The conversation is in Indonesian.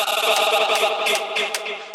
Bakit?